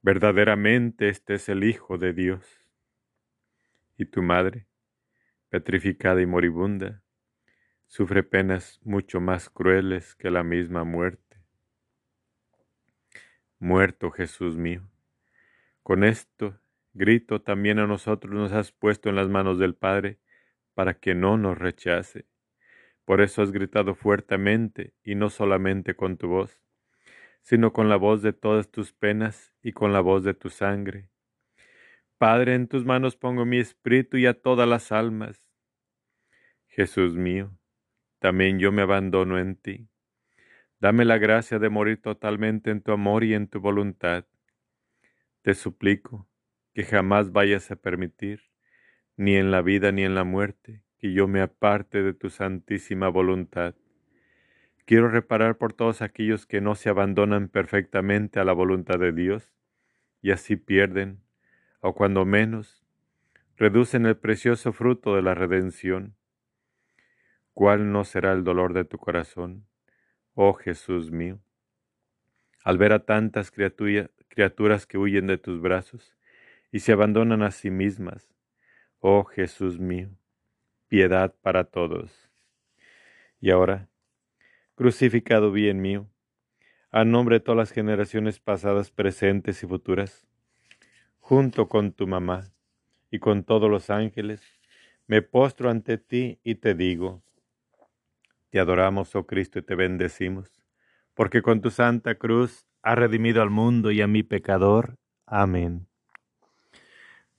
verdaderamente este es el Hijo de Dios. Y tu madre, petrificada y moribunda, sufre penas mucho más crueles que la misma muerte. Muerto Jesús mío, con esto, grito, también a nosotros nos has puesto en las manos del Padre, para que no nos rechace. Por eso has gritado fuertemente, y no solamente con tu voz, sino con la voz de todas tus penas y con la voz de tu sangre. Padre, en tus manos pongo mi espíritu y a todas las almas. Jesús mío, también yo me abandono en ti. Dame la gracia de morir totalmente en tu amor y en tu voluntad te suplico que jamás vayas a permitir, ni en la vida ni en la muerte, que yo me aparte de tu santísima voluntad. Quiero reparar por todos aquellos que no se abandonan perfectamente a la voluntad de Dios y así pierden, o cuando menos, reducen el precioso fruto de la redención. ¿Cuál no será el dolor de tu corazón, oh Jesús mío? Al ver a tantas criaturas, que huyen de tus brazos y se abandonan a sí mismas. Oh Jesús mío, piedad para todos. Y ahora, crucificado bien mío, a nombre de todas las generaciones pasadas, presentes y futuras, junto con tu mamá y con todos los ángeles, me postro ante ti y te digo, te adoramos, oh Cristo, y te bendecimos, porque con tu santa cruz ha redimido al mundo y a mi pecador. Amén.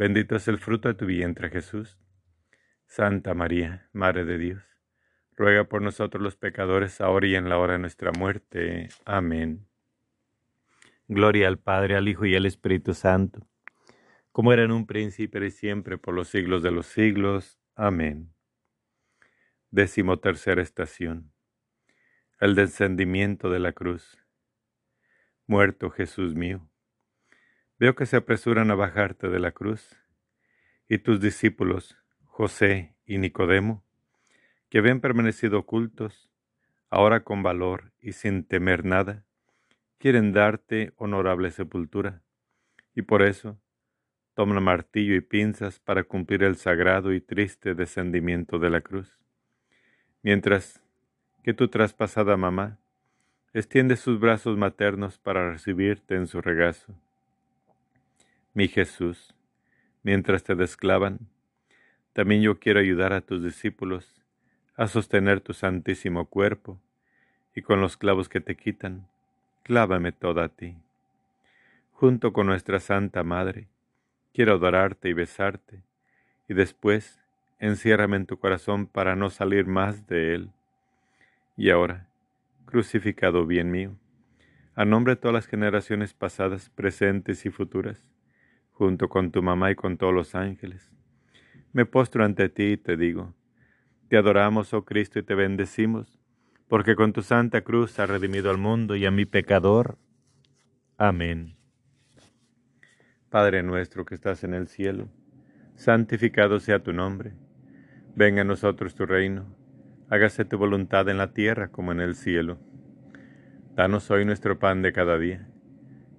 Bendito es el fruto de tu vientre, Jesús. Santa María, Madre de Dios, ruega por nosotros los pecadores, ahora y en la hora de nuestra muerte. Amén. Gloria al Padre, al Hijo y al Espíritu Santo, como era en un príncipe y siempre, por los siglos de los siglos. Amén. Décimo tercera estación. El descendimiento de la cruz muerto Jesús mío. Veo que se apresuran a bajarte de la cruz, y tus discípulos, José y Nicodemo, que habían permanecido ocultos, ahora con valor y sin temer nada, quieren darte honorable sepultura, y por eso toman martillo y pinzas para cumplir el sagrado y triste descendimiento de la cruz. Mientras que tu traspasada mamá extiende sus brazos maternos para recibirte en su regazo. Mi Jesús, mientras te desclavan, también yo quiero ayudar a tus discípulos a sostener tu santísimo cuerpo, y con los clavos que te quitan, clávame toda a ti. Junto con nuestra Santa Madre, quiero adorarte y besarte, y después enciérrame en tu corazón para no salir más de él. Y ahora, crucificado bien mío, a nombre de todas las generaciones pasadas, presentes y futuras, junto con tu mamá y con todos los ángeles, me postro ante ti y te digo, te adoramos, oh Cristo, y te bendecimos, porque con tu santa cruz has redimido al mundo y a mi pecador. Amén. Padre nuestro que estás en el cielo, santificado sea tu nombre. Venga a nosotros tu reino, hágase tu voluntad en la tierra como en el cielo. Danos hoy nuestro pan de cada día.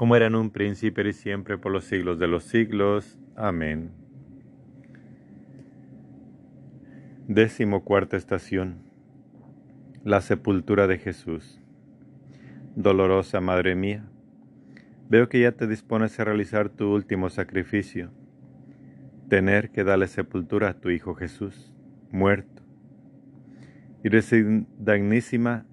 como era en un príncipe y siempre por los siglos de los siglos. Amén. Décimo cuarta estación. La sepultura de Jesús. Dolorosa Madre mía, veo que ya te dispones a realizar tu último sacrificio, tener que darle sepultura a tu Hijo Jesús, muerto. Y resignadísima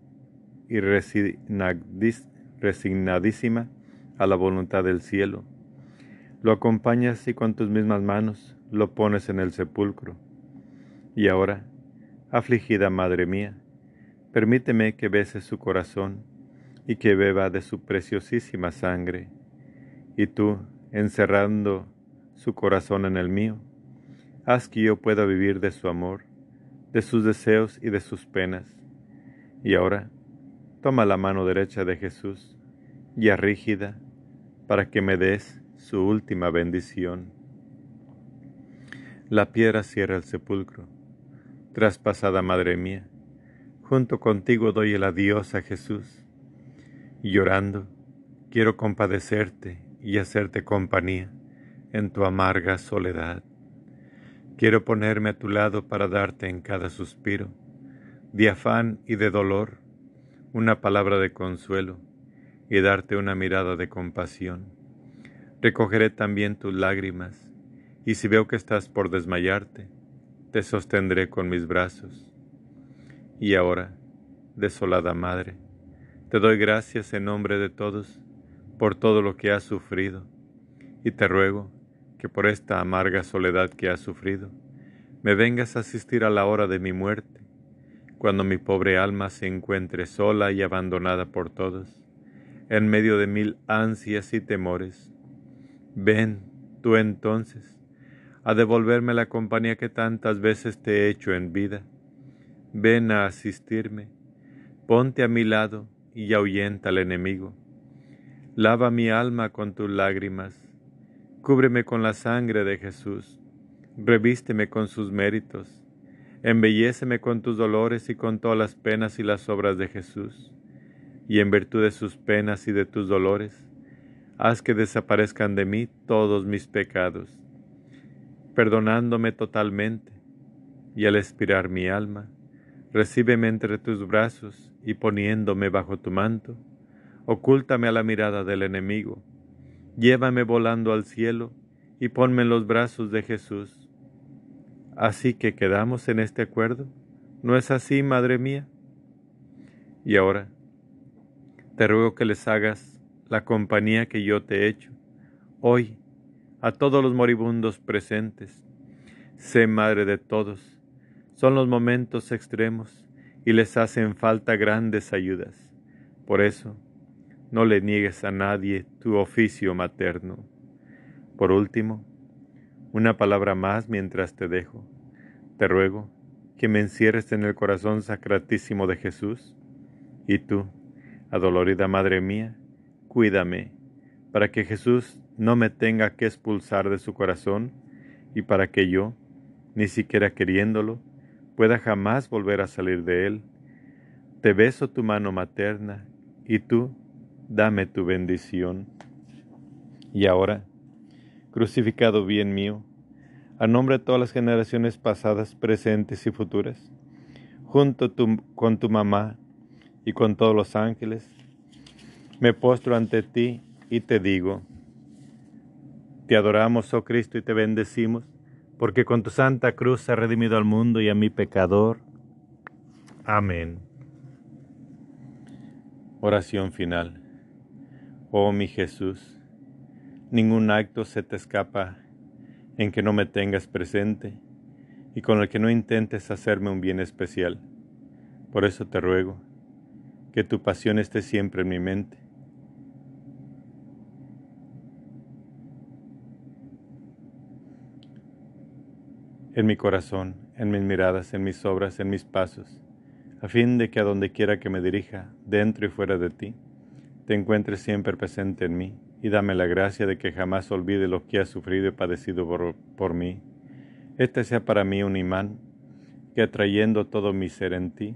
y resignadísima a la voluntad del cielo, lo acompañas y con tus mismas manos lo pones en el sepulcro. Y ahora, afligida Madre mía, permíteme que bese su corazón y que beba de su preciosísima sangre, y tú, encerrando su corazón en el mío, haz que yo pueda vivir de su amor, de sus deseos y de sus penas. Y ahora, toma la mano derecha de Jesús, ya rígida, para que me des su última bendición. La piedra cierra el sepulcro traspasada Madre mía, junto contigo doy el adiós a Jesús, y llorando quiero compadecerte y hacerte compañía en tu amarga soledad. Quiero ponerme a tu lado para darte en cada suspiro, de afán y de dolor, una palabra de consuelo y darte una mirada de compasión. Recogeré también tus lágrimas, y si veo que estás por desmayarte, te sostendré con mis brazos. Y ahora, desolada Madre, te doy gracias en nombre de todos por todo lo que has sufrido, y te ruego que por esta amarga soledad que has sufrido, me vengas a asistir a la hora de mi muerte, cuando mi pobre alma se encuentre sola y abandonada por todos, en medio de mil ansias y temores. Ven tú entonces, a devolverme la compañía que tantas veces te he hecho en vida. Ven a asistirme, ponte a mi lado y ahuyenta al enemigo. Lava mi alma con tus lágrimas, cúbreme con la sangre de Jesús, revísteme con sus méritos, embelléceme con tus dolores y con todas las penas y las obras de Jesús, y en virtud de sus penas y de tus dolores, haz que desaparezcan de mí todos mis pecados perdonándome totalmente, y al expirar mi alma, recíbeme entre tus brazos y poniéndome bajo tu manto, ocúltame a la mirada del enemigo, llévame volando al cielo y ponme en los brazos de Jesús. Así que quedamos en este acuerdo, ¿no es así, Madre mía? Y ahora, te ruego que les hagas la compañía que yo te he hecho, hoy a todos los moribundos presentes. Sé madre de todos. Son los momentos extremos y les hacen falta grandes ayudas. Por eso, no le niegues a nadie tu oficio materno. Por último, una palabra más mientras te dejo. Te ruego que me encierres en el corazón sacratísimo de Jesús. Y tú, adolorida Madre mía, cuídame, para que Jesús no me tenga que expulsar de su corazón y para que yo, ni siquiera queriéndolo, pueda jamás volver a salir de él. Te beso tu mano materna y tú dame tu bendición. Y ahora, crucificado bien mío, a nombre de todas las generaciones pasadas, presentes y futuras, junto con tu mamá y con todos los ángeles, me postro ante ti y te digo, te adoramos, oh Cristo, y te bendecimos, porque con tu santa cruz has redimido al mundo y a mi pecador. Amén. Oración final. Oh mi Jesús, ningún acto se te escapa en que no me tengas presente y con el que no intentes hacerme un bien especial. Por eso te ruego que tu pasión esté siempre en mi mente en mi corazón, en mis miradas, en mis obras, en mis pasos, a fin de que a donde quiera que me dirija, dentro y fuera de ti, te encuentres siempre presente en mí, y dame la gracia de que jamás olvide lo que has sufrido y padecido por, por mí. Este sea para mí un imán, que atrayendo todo mi ser en ti,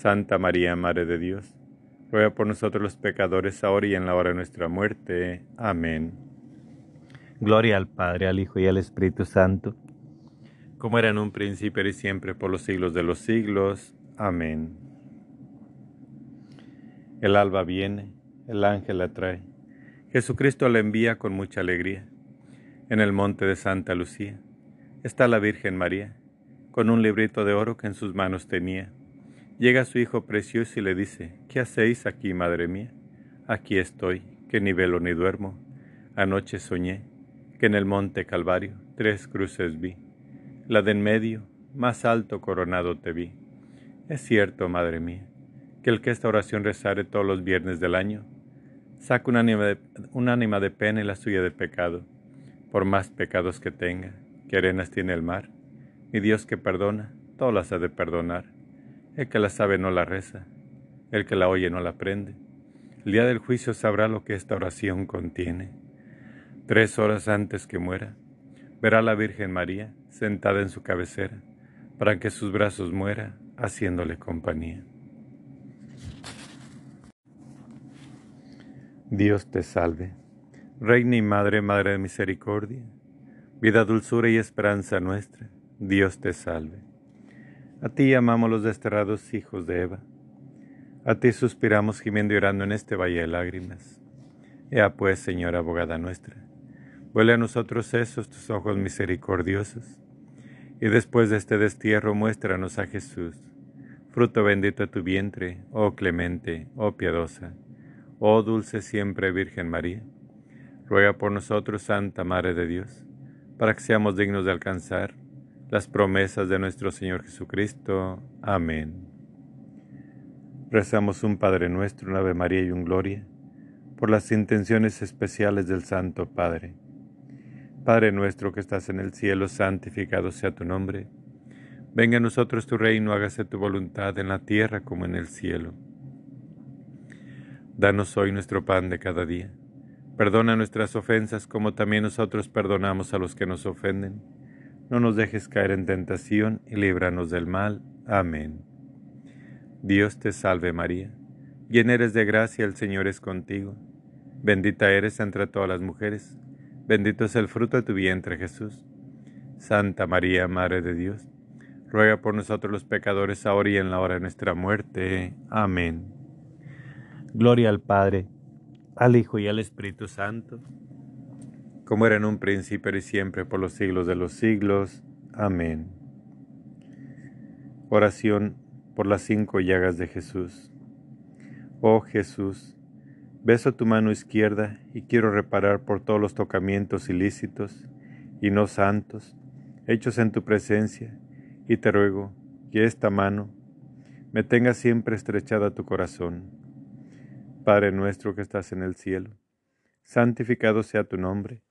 Santa María, Madre de Dios, ruega por nosotros los pecadores, ahora y en la hora de nuestra muerte. Amén. Gloria al Padre, al Hijo y al Espíritu Santo como era en un principio y siempre por los siglos de los siglos. Amén. El alba viene, el ángel la trae, Jesucristo la envía con mucha alegría. En el monte de Santa Lucía está la Virgen María, con un librito de oro que en sus manos tenía. Llega su hijo precioso y le dice, ¿qué hacéis aquí, madre mía? Aquí estoy, que ni velo ni duermo. Anoche soñé que en el monte Calvario tres cruces vi la de en medio, más alto coronado te vi. Es cierto, madre mía, que el que esta oración rezare todos los viernes del año, saca un ánima de, pena y la suya de pecado, por más pecados que tenga, que arenas tiene el mar. Mi Dios que perdona, todas las ha de perdonar. El que la sabe no la reza, el que la oye no la aprende. El día del juicio sabrá lo que esta oración contiene. Tres horas antes que muera, verá a la Virgen María sentada en su cabecera, para que sus brazos muera, haciéndole compañía. Dios te salve, Reina y Madre, Madre de Misericordia, vida, dulzura y esperanza nuestra, Dios te salve. A ti amamos los desterrados hijos de Eva, a ti suspiramos gimiendo y orando en este valle de lágrimas. Ea pues, Señora abogada nuestra, vuelve a nosotros esos tus ojos misericordiosos y después de este destierro muéstranos a Jesús, fruto bendito de tu vientre, oh clemente, oh piadosa, oh dulce siempre Virgen María. Ruega por nosotros, Santa Madre de Dios, para que seamos dignos de alcanzar las promesas de nuestro Señor Jesucristo. Amén. Rezamos un Padre nuestro, un Ave María y un Gloria, por las intenciones especiales del Santo Padre Padre nuestro que estás en el cielo, santificado sea tu nombre. Venga a nosotros tu reino, hágase tu voluntad en la tierra como en el cielo. Danos hoy nuestro pan de cada día. Perdona nuestras ofensas como también nosotros perdonamos a los que nos ofenden. No nos dejes caer en tentación y líbranos del mal. Amén. Dios te salve María, llena eres de gracia, el Señor es contigo. Bendita eres entre todas las mujeres Bendito es el fruto de tu vientre, Jesús. Santa María, Madre de Dios, ruega por nosotros los pecadores, ahora y en la hora de nuestra muerte. Amén. Gloria al Padre, al Hijo y al Espíritu Santo, como era en un principio y siempre por los siglos de los siglos. Amén. Oración por las cinco llagas de Jesús. Oh Jesús, beso tu mano izquierda y quiero reparar por todos los tocamientos ilícitos y no santos, hechos en tu presencia y te ruego que esta mano me tenga siempre estrechada tu corazón. Padre nuestro que estás en el cielo, santificado sea tu nombre.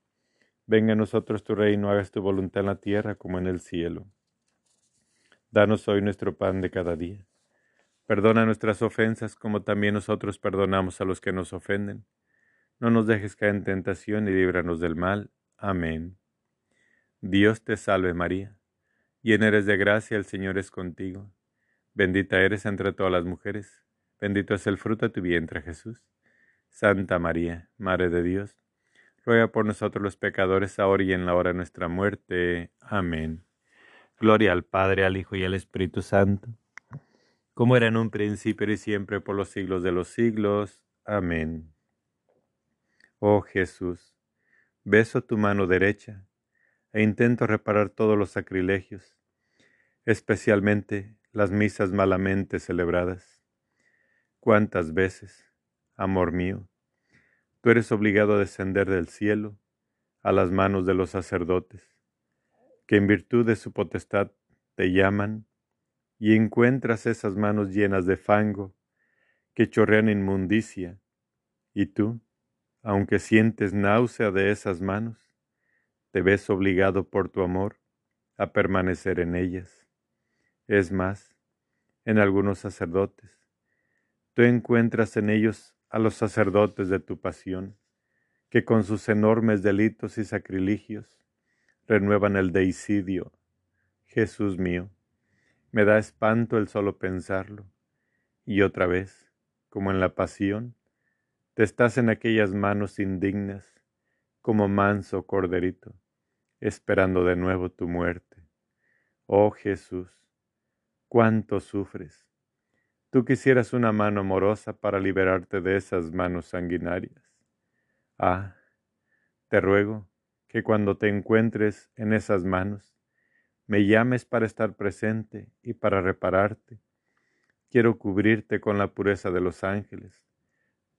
Venga a nosotros tu reino, hagas tu voluntad en la tierra como en el cielo. Danos hoy nuestro pan de cada día. Perdona nuestras ofensas como también nosotros perdonamos a los que nos ofenden. No nos dejes caer en tentación y líbranos del mal. Amén. Dios te salve María Llena eres de gracia, el Señor es contigo. Bendita eres entre todas las mujeres, bendito es el fruto de tu vientre Jesús. Santa María, Madre de Dios, ruega por nosotros los pecadores, ahora y en la hora de nuestra muerte. Amén. Gloria al Padre, al Hijo y al Espíritu Santo, como era en un principio y siempre por los siglos de los siglos. Amén. Oh Jesús, beso tu mano derecha e intento reparar todos los sacrilegios, especialmente las misas malamente celebradas. ¿Cuántas veces, amor mío, tú eres obligado a descender del cielo a las manos de los sacerdotes, que en virtud de su potestad te llaman y encuentras esas manos llenas de fango que chorrean inmundicia, y tú, aunque sientes náusea de esas manos, te ves obligado por tu amor a permanecer en ellas. Es más, en algunos sacerdotes, tú encuentras en ellos a los sacerdotes de tu pasión, que con sus enormes delitos y sacrilegios renuevan el deicidio. Jesús mío, me da espanto el solo pensarlo. Y otra vez, como en la pasión, te estás en aquellas manos indignas como manso corderito, esperando de nuevo tu muerte. Oh Jesús, cuánto sufres. Tú quisieras una mano amorosa para liberarte de esas manos sanguinarias. Ah, te ruego que cuando te encuentres en esas manos, me llames para estar presente y para repararte. Quiero cubrirte con la pureza de los ángeles,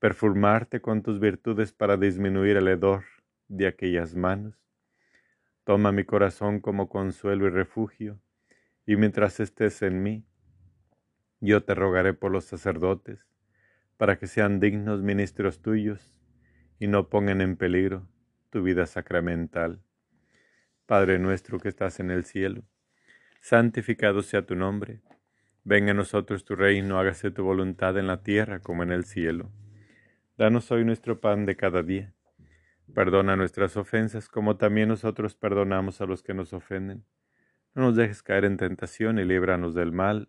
perfumarte con tus virtudes para disminuir el hedor de aquellas manos. Toma mi corazón como consuelo y refugio, y mientras estés en mí, yo te rogaré por los sacerdotes, para que sean dignos ministros tuyos y no pongan en peligro tu vida sacramental. Padre nuestro que estás en el cielo, santificado sea tu nombre, venga a nosotros tu reino, hágase tu voluntad en la tierra como en el cielo. Danos hoy nuestro pan de cada día Perdona nuestras ofensas como también nosotros perdonamos a los que nos ofenden. No nos dejes caer en tentación y líbranos del mal.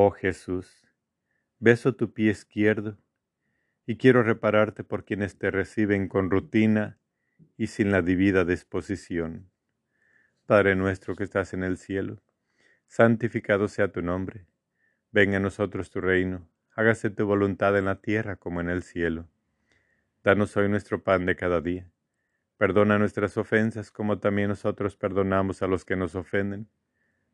Oh Jesús, beso tu pie izquierdo y quiero repararte por quienes te reciben con rutina y sin la debida disposición. Padre nuestro que estás en el cielo, santificado sea tu nombre. Venga a nosotros tu reino, hágase tu voluntad en la tierra como en el cielo. Danos hoy nuestro pan de cada día Perdona nuestras ofensas como también nosotros perdonamos a los que nos ofenden.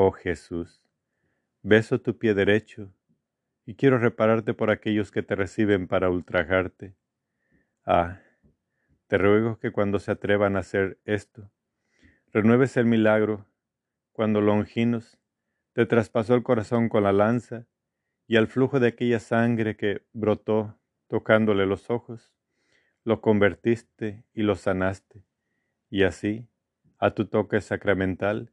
Oh Jesús, beso tu pie derecho y quiero repararte por aquellos que te reciben para ultrajarte. Ah, te ruego que cuando se atrevan a hacer esto, renueves el milagro cuando Longinos te traspasó el corazón con la lanza y al flujo de aquella sangre que brotó tocándole los ojos, lo convertiste y lo sanaste, y así, a tu toque sacramental,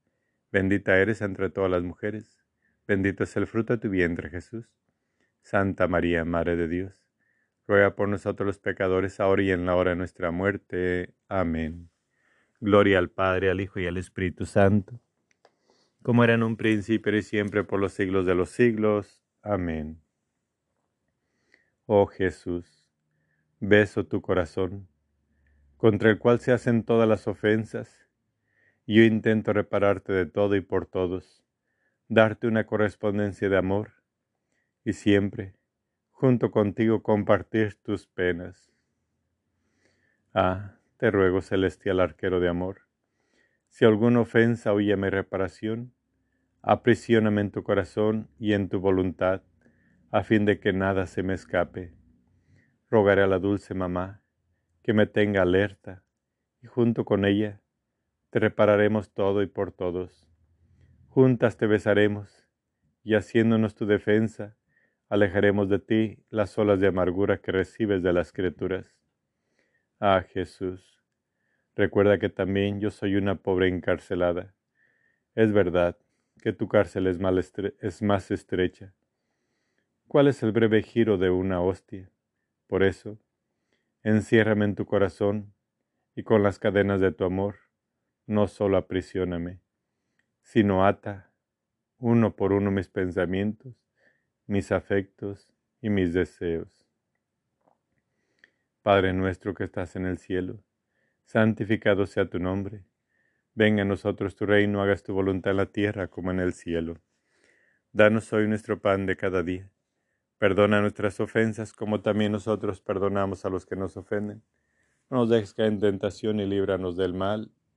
Bendita eres entre todas las mujeres, bendito es el fruto de tu vientre Jesús. Santa María, Madre de Dios, ruega por nosotros los pecadores, ahora y en la hora de nuestra muerte. Amén. Gloria al Padre, al Hijo y al Espíritu Santo, como era en un principio y siempre por los siglos de los siglos. Amén. Oh Jesús, beso tu corazón, contra el cual se hacen todas las ofensas, yo intento repararte de todo y por todos, darte una correspondencia de amor, y siempre, junto contigo, compartir tus penas. Ah, te ruego, celestial arquero de amor, si alguna ofensa o mi reparación, aprisioname en tu corazón y en tu voluntad, a fin de que nada se me escape. Rogaré a la dulce mamá que me tenga alerta y junto con ella te repararemos todo y por todos. Juntas te besaremos y haciéndonos tu defensa, alejaremos de ti las olas de amargura que recibes de las criaturas. Ah Jesús, recuerda que también yo soy una pobre encarcelada. Es verdad que tu cárcel es, más estrecha ¿Cuál es el breve giro de una hostia? Por eso, enciérrame en tu corazón y con las cadenas de tu amor, no solo aprisioname, sino ata uno por uno mis pensamientos, mis afectos y mis deseos. Padre nuestro que estás en el cielo, santificado sea tu nombre. Venga a nosotros tu reino, hagas tu voluntad en la tierra como en el cielo. Danos hoy nuestro pan de cada día Perdona nuestras ofensas como también nosotros perdonamos a los que nos ofenden. No nos dejes caer en tentación y líbranos del mal.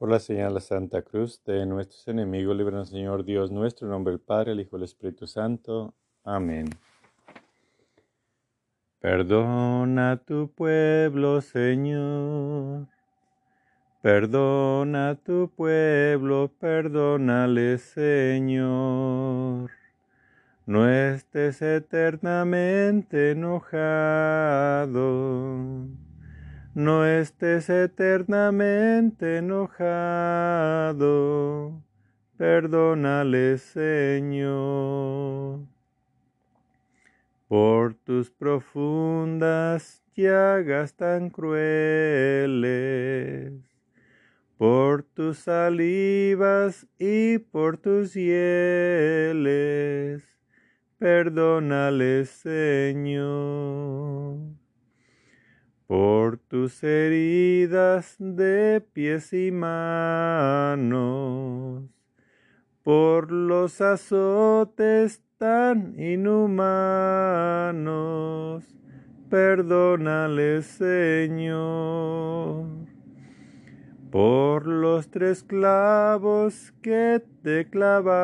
Por la señal de la Santa Cruz de nuestros enemigos, líbranos Señor Dios nuestro, en nombre del Padre, el Hijo y el Espíritu Santo. Amén. Perdona tu pueblo, Señor. Perdona tu pueblo, perdónale, Señor no estés eternamente enojado, no estés eternamente enojado, perdónale Señor. Por tus profundas llagas tan crueles, por tus salivas y por tus hieles, perdónale, Señor. Por tus heridas de pies y manos, por los azotes tan inhumanos, perdónale, Señor. Por los tres clavos que te clavaron,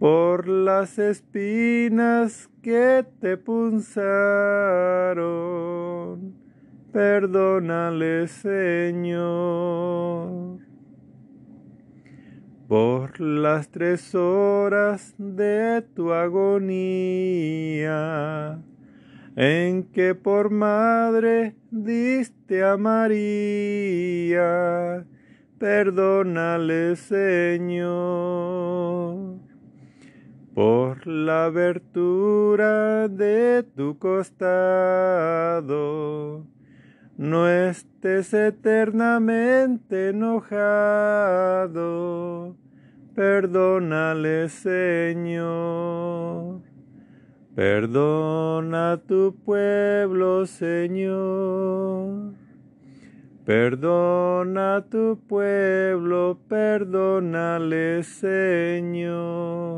por las espinas que te punzaron. Perdónale, Señor. por las tres horas de tu agonía, en que por madre diste a María, perdónale Señor. Por la abertura de tu costado, no estés eternamente enojado, perdónale Señor. Perdona a tu pueblo, Señor. Perdona a tu pueblo, perdónale, Señor.